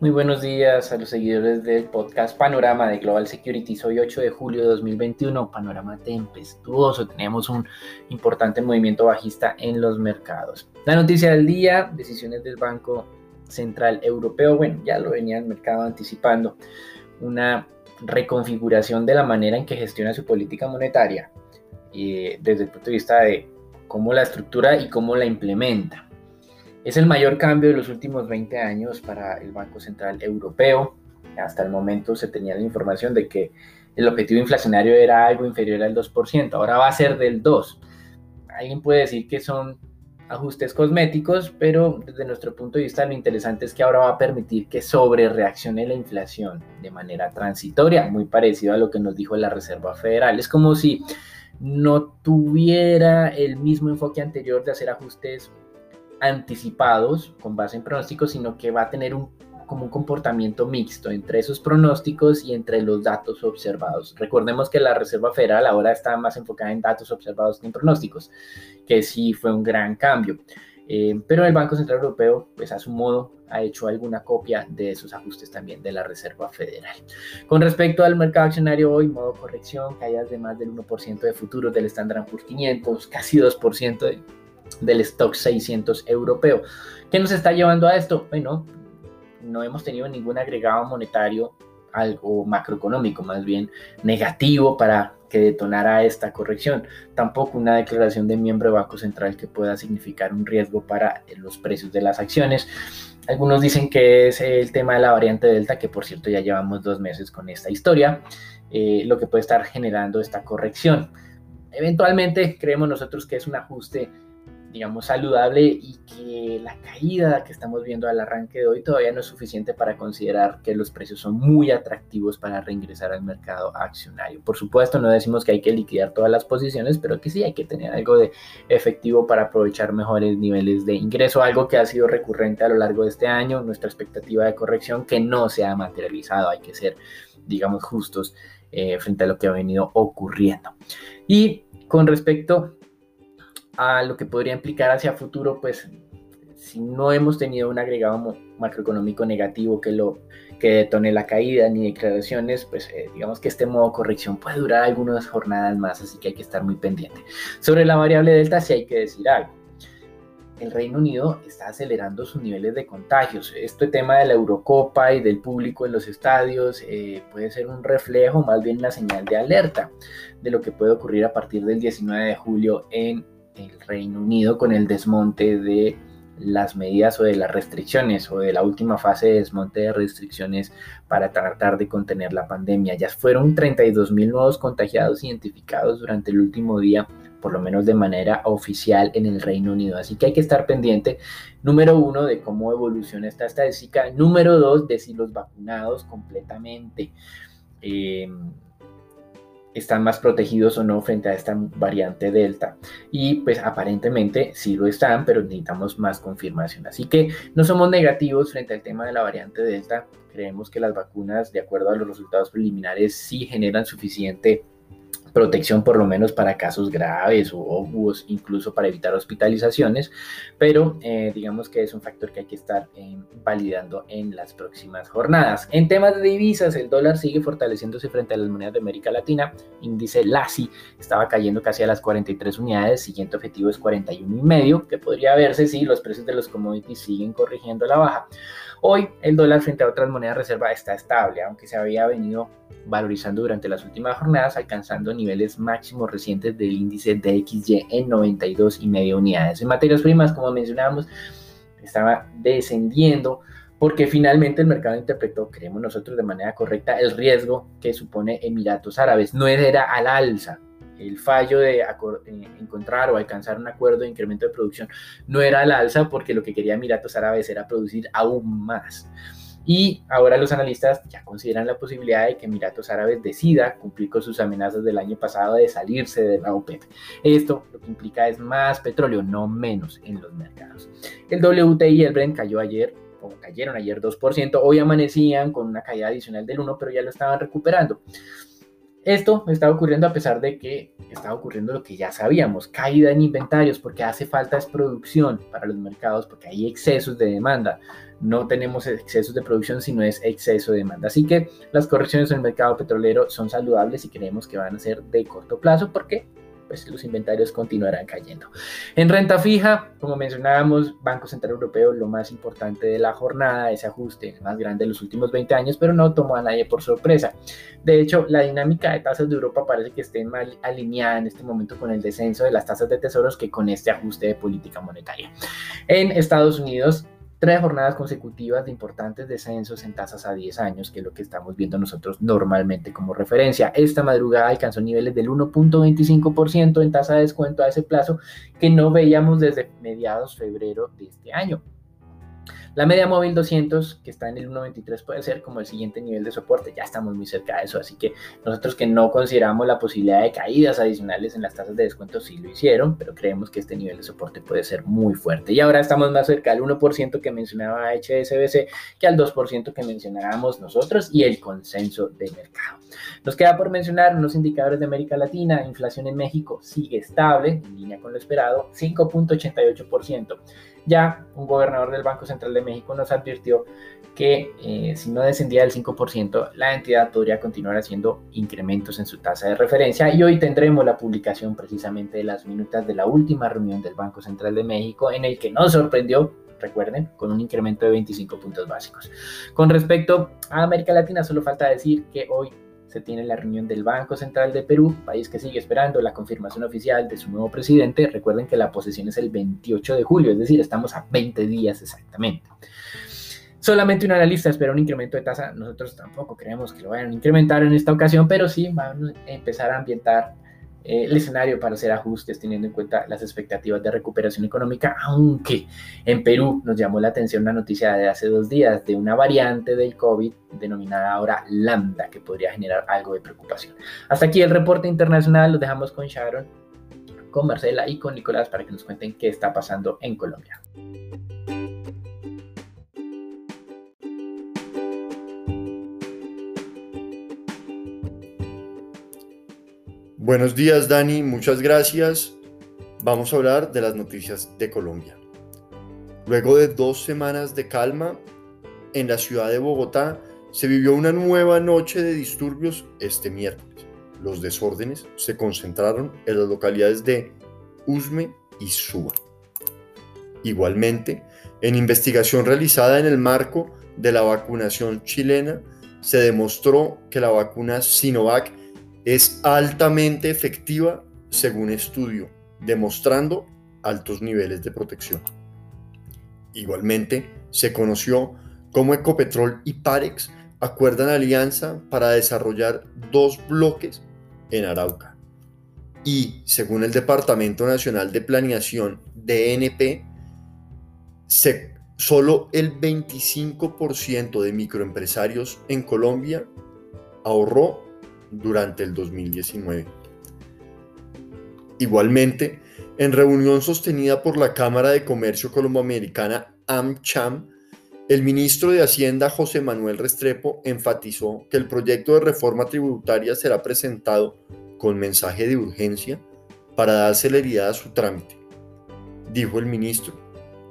Muy buenos días a los seguidores del podcast Panorama de Global Security. Hoy 8 de julio de 2021, panorama tempestuoso. Tenemos un importante movimiento bajista en los mercados. La noticia del día, decisiones del Banco Central Europeo. Bueno, ya lo venía el mercado anticipando. Una reconfiguración de la manera en que gestiona su política monetaria eh, desde el punto de vista de cómo la estructura y cómo la implementa. Es el mayor cambio de los últimos 20 años para el Banco Central Europeo. Hasta el momento se tenía la información de que el objetivo inflacionario era algo inferior al 2%, ahora va a ser del 2%. Alguien puede decir que son ajustes cosméticos, pero desde nuestro punto de vista lo interesante es que ahora va a permitir que sobre reaccione la inflación de manera transitoria, muy parecido a lo que nos dijo la Reserva Federal. Es como si no tuviera el mismo enfoque anterior de hacer ajustes anticipados con base en pronósticos, sino que va a tener un, como un comportamiento mixto entre esos pronósticos y entre los datos observados. Recordemos que la Reserva Federal ahora está más enfocada en datos observados que en pronósticos, que sí fue un gran cambio. Eh, pero el Banco Central Europeo, pues a su modo, ha hecho alguna copia de esos ajustes también de la Reserva Federal. Con respecto al mercado accionario hoy, modo corrección, caídas de más del 1% de futuros del Standard Poor's 500, casi 2% de del stock 600 europeo. ¿Qué nos está llevando a esto? Bueno, no hemos tenido ningún agregado monetario, algo macroeconómico más bien negativo para que detonara esta corrección. Tampoco una declaración de miembro de Banco Central que pueda significar un riesgo para los precios de las acciones. Algunos dicen que es el tema de la variante Delta, que por cierto ya llevamos dos meses con esta historia, eh, lo que puede estar generando esta corrección. Eventualmente creemos nosotros que es un ajuste digamos, saludable y que la caída que estamos viendo al arranque de hoy todavía no es suficiente para considerar que los precios son muy atractivos para reingresar al mercado accionario. Por supuesto, no decimos que hay que liquidar todas las posiciones, pero que sí hay que tener algo de efectivo para aprovechar mejores niveles de ingreso, algo que ha sido recurrente a lo largo de este año, nuestra expectativa de corrección que no se ha materializado, hay que ser, digamos, justos eh, frente a lo que ha venido ocurriendo. Y con respecto a lo que podría implicar hacia futuro, pues si no hemos tenido un agregado macroeconómico negativo que lo que detone la caída ni declaraciones, pues eh, digamos que este modo corrección puede durar algunas jornadas más, así que hay que estar muy pendiente. Sobre la variable delta sí hay que decir algo. El Reino Unido está acelerando sus niveles de contagios. Este tema de la Eurocopa y del público en los estadios eh, puede ser un reflejo, más bien una señal de alerta de lo que puede ocurrir a partir del 19 de julio en el Reino Unido con el desmonte de las medidas o de las restricciones o de la última fase de desmonte de restricciones para tratar de contener la pandemia. Ya fueron 32 mil nuevos contagiados identificados durante el último día, por lo menos de manera oficial en el Reino Unido. Así que hay que estar pendiente, número uno, de cómo evoluciona esta estadística, número dos, de si los vacunados completamente. Eh, están más protegidos o no frente a esta variante Delta. Y pues aparentemente sí lo están, pero necesitamos más confirmación. Así que no somos negativos frente al tema de la variante Delta. Creemos que las vacunas, de acuerdo a los resultados preliminares, sí generan suficiente protección por lo menos para casos graves o incluso para evitar hospitalizaciones, pero eh, digamos que es un factor que hay que estar eh, validando en las próximas jornadas. En temas de divisas, el dólar sigue fortaleciéndose frente a las monedas de América Latina, índice LASI estaba cayendo casi a las 43 unidades, siguiente objetivo es 41 y medio, que podría verse si los precios de los commodities siguen corrigiendo la baja. Hoy el dólar frente a otras monedas reserva está estable, aunque se había venido valorizando durante las últimas jornadas, alcanzando niveles máximos recientes del índice DXY en 92 y media unidades. En materias primas, como mencionábamos, estaba descendiendo porque finalmente el mercado interpretó, creemos nosotros de manera correcta, el riesgo que supone Emiratos Árabes. No era al alza. El fallo de eh, encontrar o alcanzar un acuerdo de incremento de producción no era al alza porque lo que quería Emiratos Árabes era producir aún más Y ahora los analistas ya consideran la posibilidad de que Emiratos Árabes decida cumplir con sus amenazas del año pasado de salirse de la OPEP. Esto lo que implica es más petróleo, no menos en los mercados. El WTI y el Brent cayó ayer cayeron ayer 2%, hoy amanecían con una caída adicional del 1%, pero ya lo estaban recuperando. Esto está ocurriendo a pesar de que está ocurriendo lo que ya sabíamos, caída en inventarios, porque hace falta es producción para los mercados, porque hay excesos de demanda. No tenemos excesos de producción, sino es exceso de demanda. Así que las correcciones en el mercado petrolero son saludables y creemos que van a ser de corto plazo, porque pues los inventarios continuarán cayendo. En renta fija, como mencionábamos, Banco Central Europeo, lo más importante de la jornada, ese ajuste más grande de los últimos 20 años, pero no tomó a nadie por sorpresa. De hecho, la dinámica de tasas de Europa parece que esté más alineada en este momento con el descenso de las tasas de tesoros que con este ajuste de política monetaria. En Estados Unidos, tres jornadas consecutivas de importantes descensos en tasas a 10 años, que es lo que estamos viendo nosotros normalmente como referencia. Esta madrugada alcanzó niveles del 1.25% en tasa de descuento a ese plazo que no veíamos desde mediados febrero de este año. La media móvil 200, que está en el 1.23, puede ser como el siguiente nivel de soporte. Ya estamos muy cerca de eso, así que nosotros que no consideramos la posibilidad de caídas adicionales en las tasas de descuento, sí lo hicieron, pero creemos que este nivel de soporte puede ser muy fuerte. Y ahora estamos más cerca del 1% que mencionaba HSBC que al 2% que mencionábamos nosotros y el consenso de mercado. Nos queda por mencionar unos indicadores de América Latina. Inflación en México sigue estable, en línea con lo esperado, 5.88%. Ya un gobernador del Banco Central de México nos advirtió que eh, si no descendía del 5%, la entidad podría continuar haciendo incrementos en su tasa de referencia y hoy tendremos la publicación precisamente de las minutas de la última reunión del Banco Central de México en el que nos sorprendió recuerden, con un incremento de 25 puntos básicos. Con respecto a América Latina, solo falta decir que hoy se tiene la reunión del Banco Central de Perú, país que sigue esperando la confirmación oficial de su nuevo presidente. Recuerden que la posesión es el 28 de julio, es decir, estamos a 20 días exactamente. Solamente un analista espera un incremento de tasa. Nosotros tampoco creemos que lo vayan a incrementar en esta ocasión, pero sí van a empezar a ambientar el escenario para hacer ajustes teniendo en cuenta las expectativas de recuperación económica, aunque en Perú nos llamó la atención la noticia de hace dos días de una variante del COVID denominada ahora lambda que podría generar algo de preocupación. Hasta aquí el reporte internacional, lo dejamos con Sharon, con Marcela y con Nicolás para que nos cuenten qué está pasando en Colombia. Buenos días Dani, muchas gracias. Vamos a hablar de las noticias de Colombia. Luego de dos semanas de calma, en la ciudad de Bogotá se vivió una nueva noche de disturbios este miércoles. Los desórdenes se concentraron en las localidades de Usme y Suba. Igualmente, en investigación realizada en el marco de la vacunación chilena, se demostró que la vacuna Sinovac es altamente efectiva según estudio, demostrando altos niveles de protección. Igualmente, se conoció cómo Ecopetrol y Parex acuerdan alianza para desarrollar dos bloques en Arauca. Y según el Departamento Nacional de Planeación, DNP, solo el 25% de microempresarios en Colombia ahorró durante el 2019. Igualmente, en reunión sostenida por la Cámara de Comercio Colomboamericana AmCham, el ministro de Hacienda José Manuel Restrepo enfatizó que el proyecto de reforma tributaria será presentado con mensaje de urgencia para dar celeridad a su trámite. Dijo el ministro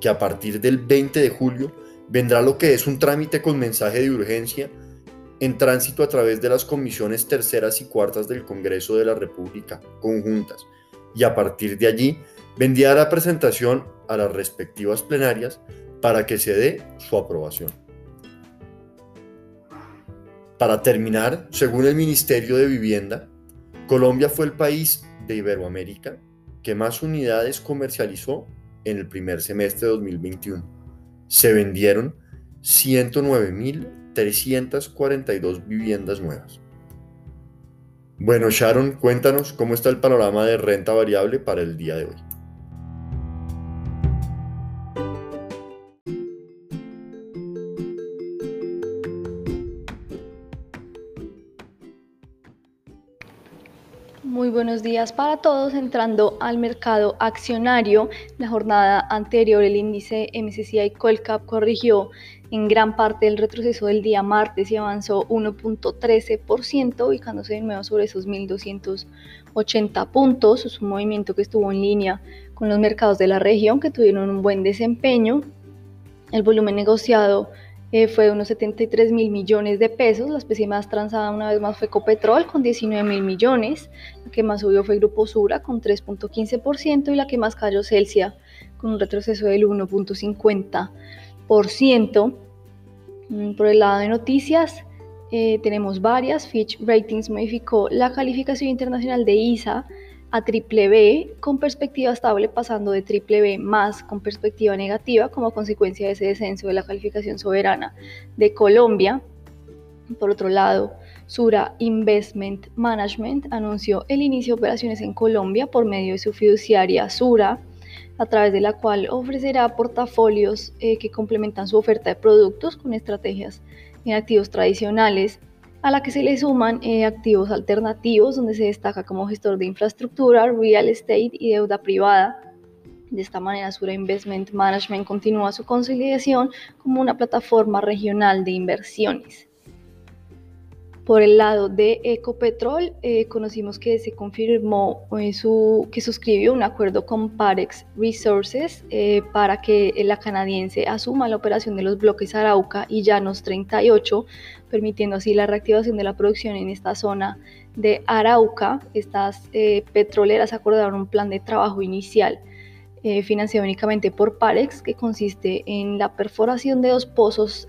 que a partir del 20 de julio vendrá lo que es un trámite con mensaje de urgencia en tránsito a través de las comisiones terceras y cuartas del Congreso de la República conjuntas y a partir de allí vendría la presentación a las respectivas plenarias para que se dé su aprobación. Para terminar, según el Ministerio de Vivienda, Colombia fue el país de Iberoamérica que más unidades comercializó en el primer semestre de 2021. Se vendieron 109 mil 342 viviendas nuevas. Bueno, Sharon, cuéntanos cómo está el panorama de renta variable para el día de hoy. Muy buenos días para todos. Entrando al mercado accionario, la jornada anterior el índice MSCI Colcap corrigió en gran parte el retroceso del día martes y avanzó 1.13%, ubicándose de nuevo sobre esos 1.280 puntos. Es un movimiento que estuvo en línea con los mercados de la región que tuvieron un buen desempeño. El volumen negociado eh, fue unos 73 mil millones de pesos. La especie más transada una vez más fue Copetrol con 19 mil millones. La que más subió fue Grupo Sura con 3.15% y la que más cayó Celsia con un retroceso del 1.50%. Mm, por el lado de noticias, eh, tenemos varias. Fitch Ratings modificó la calificación internacional de ISA a triple B con perspectiva estable pasando de triple B más con perspectiva negativa como consecuencia de ese descenso de la calificación soberana de Colombia. Por otro lado, Sura Investment Management anunció el inicio de operaciones en Colombia por medio de su fiduciaria Sura, a través de la cual ofrecerá portafolios eh, que complementan su oferta de productos con estrategias en activos tradicionales a la que se le suman eh, activos alternativos, donde se destaca como gestor de infraestructura, real estate y deuda privada. De esta manera, Sura Investment Management continúa su consolidación como una plataforma regional de inversiones. Por el lado de Ecopetrol, eh, conocimos que se confirmó eh, su, que suscribió un acuerdo con Parex Resources eh, para que la canadiense asuma la operación de los bloques Arauca y Llanos 38, permitiendo así la reactivación de la producción en esta zona de Arauca. Estas petroleras acordaron un plan de trabajo inicial financiado únicamente por Parex, que consiste en la perforación de dos pozos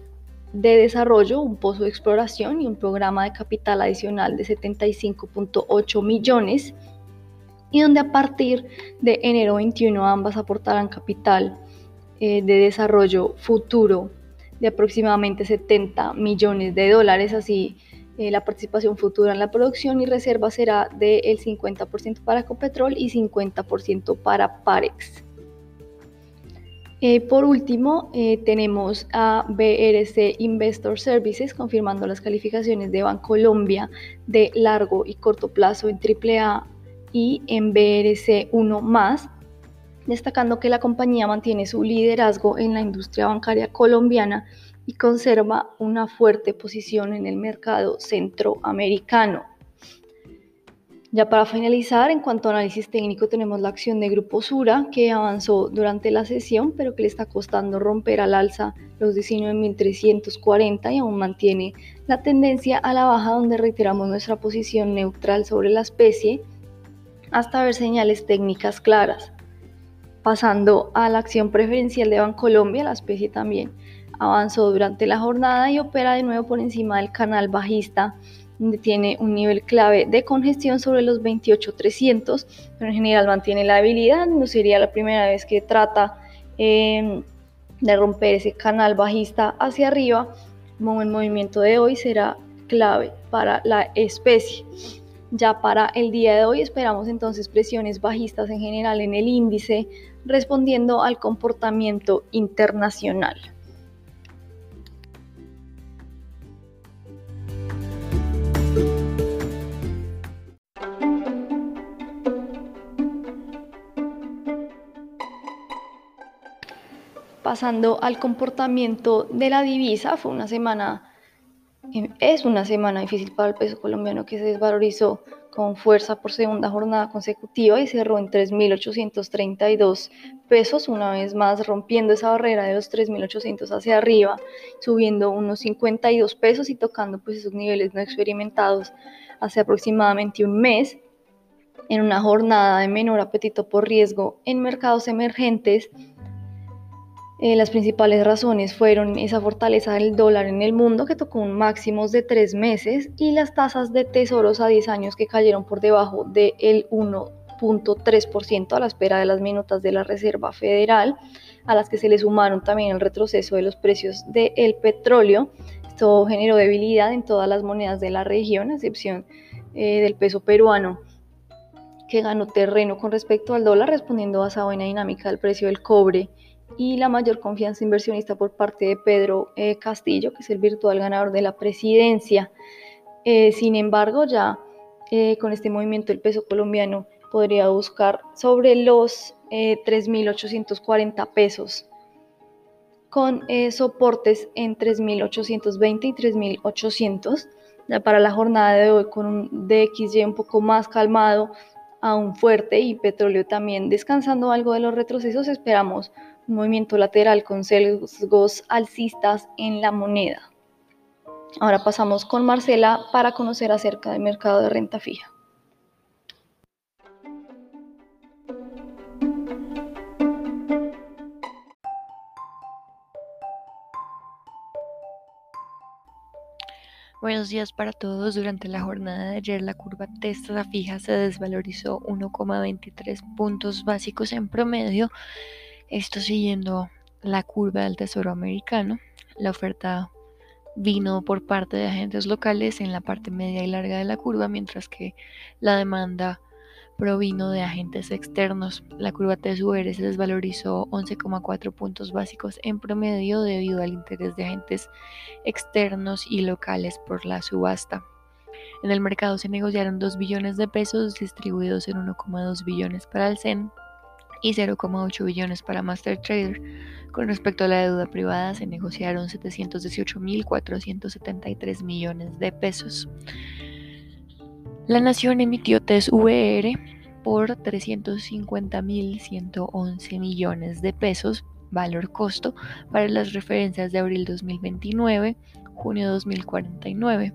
de desarrollo, un pozo de exploración y un programa de capital adicional de 75.8 millones y donde a partir de enero 21 ambas aportarán capital eh, de desarrollo futuro de aproximadamente 70 millones de dólares, así eh, la participación futura en la producción y reserva será del 50% para Ecopetrol y 50% para Parex. Eh, por último, eh, tenemos a BRC Investor Services confirmando las calificaciones de Bancolombia de largo y corto plazo en AAA y en BRC 1 destacando que la compañía mantiene su liderazgo en la industria bancaria colombiana y conserva una fuerte posición en el mercado centroamericano. Ya para finalizar, en cuanto a análisis técnico, tenemos la acción de Grupo Sura que avanzó durante la sesión, pero que le está costando romper al alza los 19.340 y aún mantiene la tendencia a la baja, donde reiteramos nuestra posición neutral sobre la especie hasta ver señales técnicas claras. Pasando a la acción preferencial de Bancolombia, la especie también avanzó durante la jornada y opera de nuevo por encima del canal bajista donde tiene un nivel clave de congestión sobre los 28.300, pero en general mantiene la habilidad, no sería la primera vez que trata em, de romper ese canal bajista hacia arriba, como el movimiento de hoy será clave para la especie. Ya para el día de hoy esperamos entonces presiones bajistas en general en el índice, respondiendo al comportamiento internacional. Pasando al comportamiento de la divisa, fue una semana, em, es una semana difícil para el peso colombiano que se desvalorizó con fuerza por segunda jornada consecutiva y cerró en 3.832 pesos, una vez más rompiendo esa barrera de los 3.800 hacia arriba, subiendo unos 52 pesos y tocando pues esos niveles no experimentados hace aproximadamente un mes. En una jornada de menor apetito por riesgo en mercados emergentes, eh, las principales razones fueron esa fortaleza del dólar en el mundo que tocó un máximo de tres meses y las tasas de tesoros a 10 años que cayeron por debajo del 1.3% a la espera de las minutas de la Reserva Federal, a las que se le sumaron también el retroceso de los precios del petróleo. Esto generó debilidad en todas las monedas de la región, a excepción eh, del peso peruano que ganó terreno con respecto al dólar, respondiendo a esa buena dinámica del precio del cobre y la mayor confianza inversionista por parte de Pedro eh, Castillo, que es el virtual ganador de la presidencia. Eh, sin embargo, ya eh, con este movimiento el peso colombiano podría buscar sobre los 3.840 eh, pesos con eh, soportes en 3.820 y 3.800. Para la jornada de hoy con un DXY un poco más calmado, aún fuerte y petróleo también descansando algo de los retrocesos, esperamos movimiento lateral con sesgos alcistas en la moneda. Ahora pasamos con Marcela para conocer acerca del mercado de renta fija. Buenos días para todos. Durante la jornada de ayer la curva testa fija se desvalorizó 1,23 puntos básicos en promedio. Esto siguiendo la curva del Tesoro americano. La oferta vino por parte de agentes locales en la parte media y larga de la curva, mientras que la demanda provino de agentes externos. La curva TSUR se desvalorizó 11,4 puntos básicos en promedio debido al interés de agentes externos y locales por la subasta. En el mercado se negociaron 2 billones de pesos distribuidos en 1,2 billones para el CEN y 0,8 billones para Master Trader. Con respecto a la deuda privada, se negociaron 718.473 millones de pesos. La Nación emitió TES VR por 350.111 millones de pesos, valor costo, para las referencias de abril 2029, junio 2049.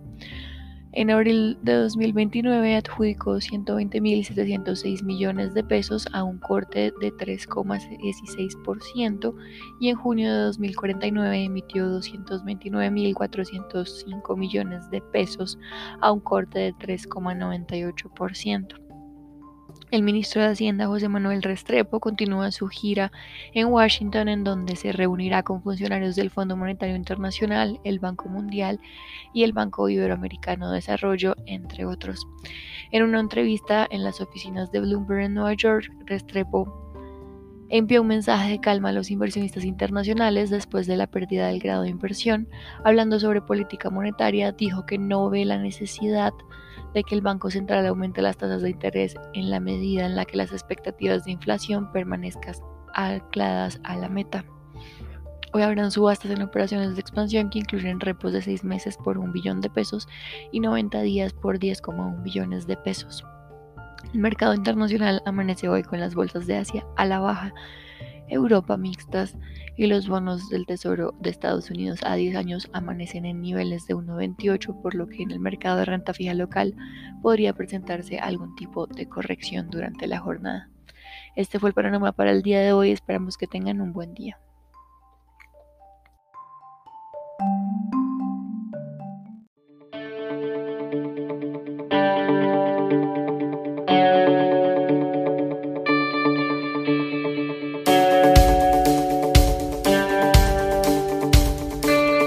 En abril de 2029 adjudicó 120.706 millones de pesos a un corte de 3,16% y en junio de 2049 emitió 229.405 millones de pesos a un corte de 3,98%. El ministro de Hacienda José Manuel Restrepo continúa su gira en Washington en donde se reunirá con funcionarios del Fondo Monetario Internacional, el Banco Mundial y el Banco Iberoamericano de Desarrollo, entre otros. En una entrevista en las oficinas de Bloomberg en Nueva York, Restrepo envió un mensaje de calma a los inversionistas internacionales después de la pérdida del grado de inversión. Hablando sobre política monetaria, dijo que no ve la necesidad de que el Banco Central aumente las tasas de interés en la medida en la que las expectativas de inflación permanezcan ancladas a la meta. Hoy habrán subastas en operaciones de expansión que incluyen repos de 6 meses por un billón de pesos y 90 días por 10,1 billones de pesos. El mercado internacional amanece hoy con las bolsas de Asia a la baja, Europa mixtas y los bonos del Tesoro de Estados Unidos a 10 años amanecen en niveles de 1,28, por lo que en el mercado de renta fija local podría presentarse algún tipo de corrección durante la jornada. Este fue el panorama para el día de hoy, esperamos que tengan un buen día.